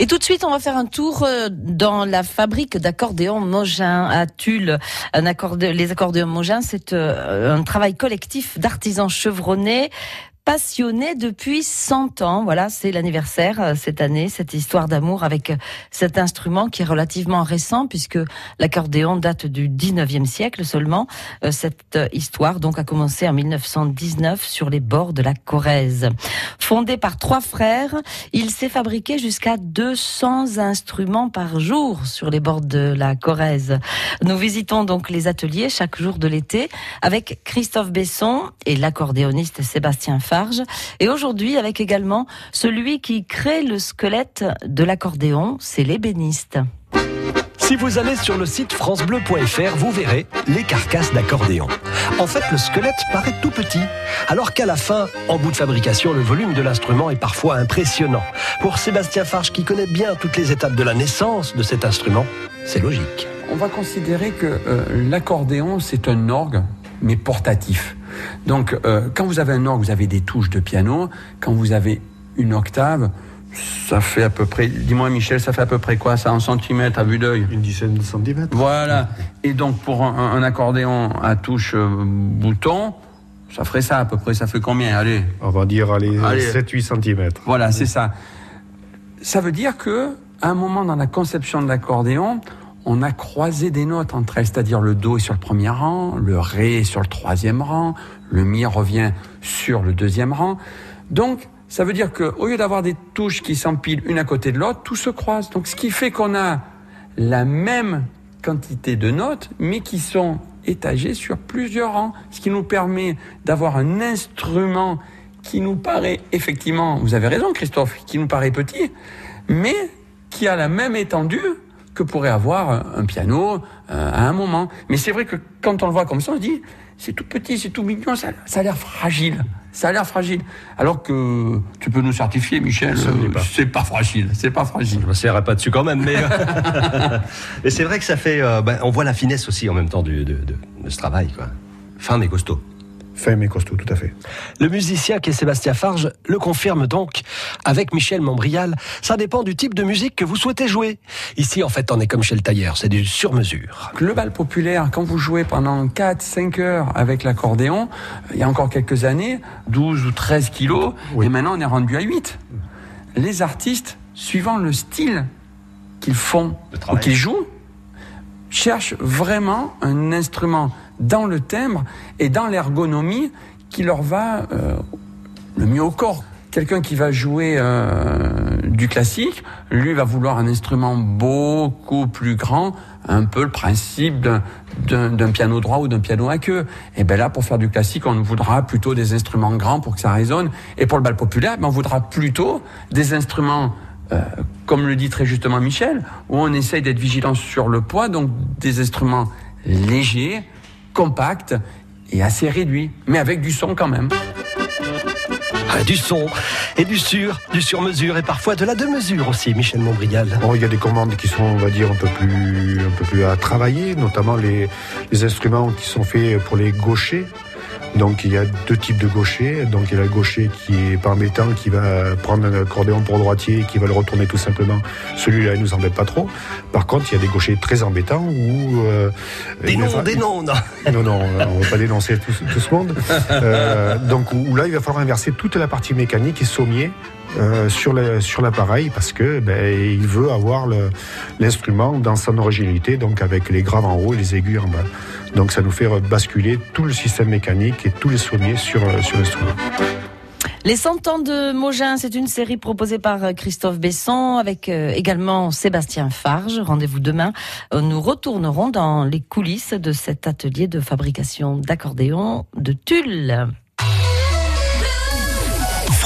Et tout de suite, on va faire un tour euh, dans la fabrique d'accordéons Mogin à Tulle. Les accordéons Mogin, c'est euh, un travail collectif d'artisans chevronnés passionné depuis 100 ans. Voilà, c'est l'anniversaire euh, cette année, cette histoire d'amour avec euh, cet instrument qui est relativement récent puisque l'accordéon date du 19e siècle seulement. Euh, cette histoire donc a commencé en 1919 sur les bords de la Corrèze. Fondé par trois frères, il s'est fabriqué jusqu'à 200 instruments par jour sur les bords de la Corrèze. Nous visitons donc les ateliers chaque jour de l'été avec Christophe Besson et l'accordéoniste Sébastien Favre et aujourd'hui, avec également celui qui crée le squelette de l'accordéon, c'est l'ébéniste. Si vous allez sur le site francebleu.fr, vous verrez les carcasses d'accordéon. En fait, le squelette paraît tout petit, alors qu'à la fin, en bout de fabrication, le volume de l'instrument est parfois impressionnant. Pour Sébastien Farge, qui connaît bien toutes les étapes de la naissance de cet instrument, c'est logique. On va considérer que euh, l'accordéon, c'est un orgue, mais portatif. Donc, euh, quand vous avez un orgue, vous avez des touches de piano. Quand vous avez une octave, ça fait à peu près, dis-moi Michel, ça fait à peu près quoi ça en centimètres à vue d'œil Une dizaine de centimètres. Voilà. Et donc pour un, accordéon à touche euh, bouton, ça ferait ça à peu près, ça fait combien? Allez. On va dire allez, 7-8 centimètres. Voilà, c'est ça. Ça veut dire que à un moment dans la conception de l'accordéon, on a croisé des notes entre elles, c'est-à-dire le Do est sur le premier rang, le Ré est sur le troisième rang, le Mi revient sur le deuxième rang. Donc, ça veut dire qu'au lieu d'avoir des touches qui s'empilent une à côté de l'autre, tout se croise. Donc, ce qui fait qu'on a la même quantité de notes, mais qui sont étagées sur plusieurs rangs, ce qui nous permet d'avoir un instrument qui nous paraît effectivement, vous avez raison Christophe, qui nous paraît petit, mais qui a la même étendue que pourrait avoir un piano euh, à un moment. Mais c'est vrai que quand on le voit comme ça, on se dit, c'est tout petit, c'est tout mignon, ça, a l'air fragile. Ça a l'air fragile. Alors que tu peux nous certifier, Michel, c'est pas fragile. C'est pas fragile. Je ne pas dessus quand même, mais. mais c'est vrai que ça fait. Euh, ben, on voit la finesse aussi en même temps de, de, ce travail, quoi. Fin mais costaud. Fin mais costaud, tout à fait. Le musicien qui est Sébastien Farge le confirme donc avec Michel Montbrial. Ça dépend du type de musique que vous souhaitez jouer. Ici, en fait, on est comme chez le tailleur, c'est du sur-mesure. Le bal populaire, quand vous jouez pendant 4-5 heures avec l'accordéon, il y a encore quelques années, 12 ou 13 kilos, et maintenant on est rendu à 8. Les artistes, suivant le style qu'ils font ou qu'ils jouent, cherchent vraiment un instrument dans le timbre et dans l'ergonomie qui leur va euh, le mieux au corps. Quelqu'un qui va jouer euh, du classique, lui va vouloir un instrument beaucoup plus grand, un peu le principe d'un piano droit ou d'un piano à queue. Et bien là, pour faire du classique, on voudra plutôt des instruments grands pour que ça résonne. Et pour le bal populaire, ben, on voudra plutôt des instruments euh, comme le dit très justement Michel, où on essaye d'être vigilant sur le poids, donc des instruments légers, compact et assez réduit, mais avec du son quand même. Ah, du son et du sur, du sur-mesure et parfois de la de-mesure aussi, Michel Montbrial. Bon, il y a des commandes qui sont, on va dire, un peu plus, un peu plus à travailler, notamment les, les instruments qui sont faits pour les gauchers. Donc il y a deux types de gauchers. Donc il y a le gaucher qui est par métal, qui va prendre un accordéon pour droitier, qui va le retourner tout simplement. Celui-là, il nous embête pas trop. Par contre, il y a des gauchers très embêtants où euh, des noms, des noms, non. Non, non, on va pas dénoncer tout, ce monde. Euh, donc où, là, il va falloir inverser toute la partie mécanique et sommier euh, sur l'appareil parce que ben, il veut avoir l'instrument dans son originalité, donc avec les graves en haut et les aigus en bas. Donc ça nous fait basculer tout le système mécanique et tous les sommiers sur, euh, sur l'instrument. Les 100 ans de Mogin, c'est une série proposée par euh, Christophe Besson avec euh, également Sébastien Farge. Rendez-vous demain. Nous retournerons dans les coulisses de cet atelier de fabrication d'accordéons de Tulle.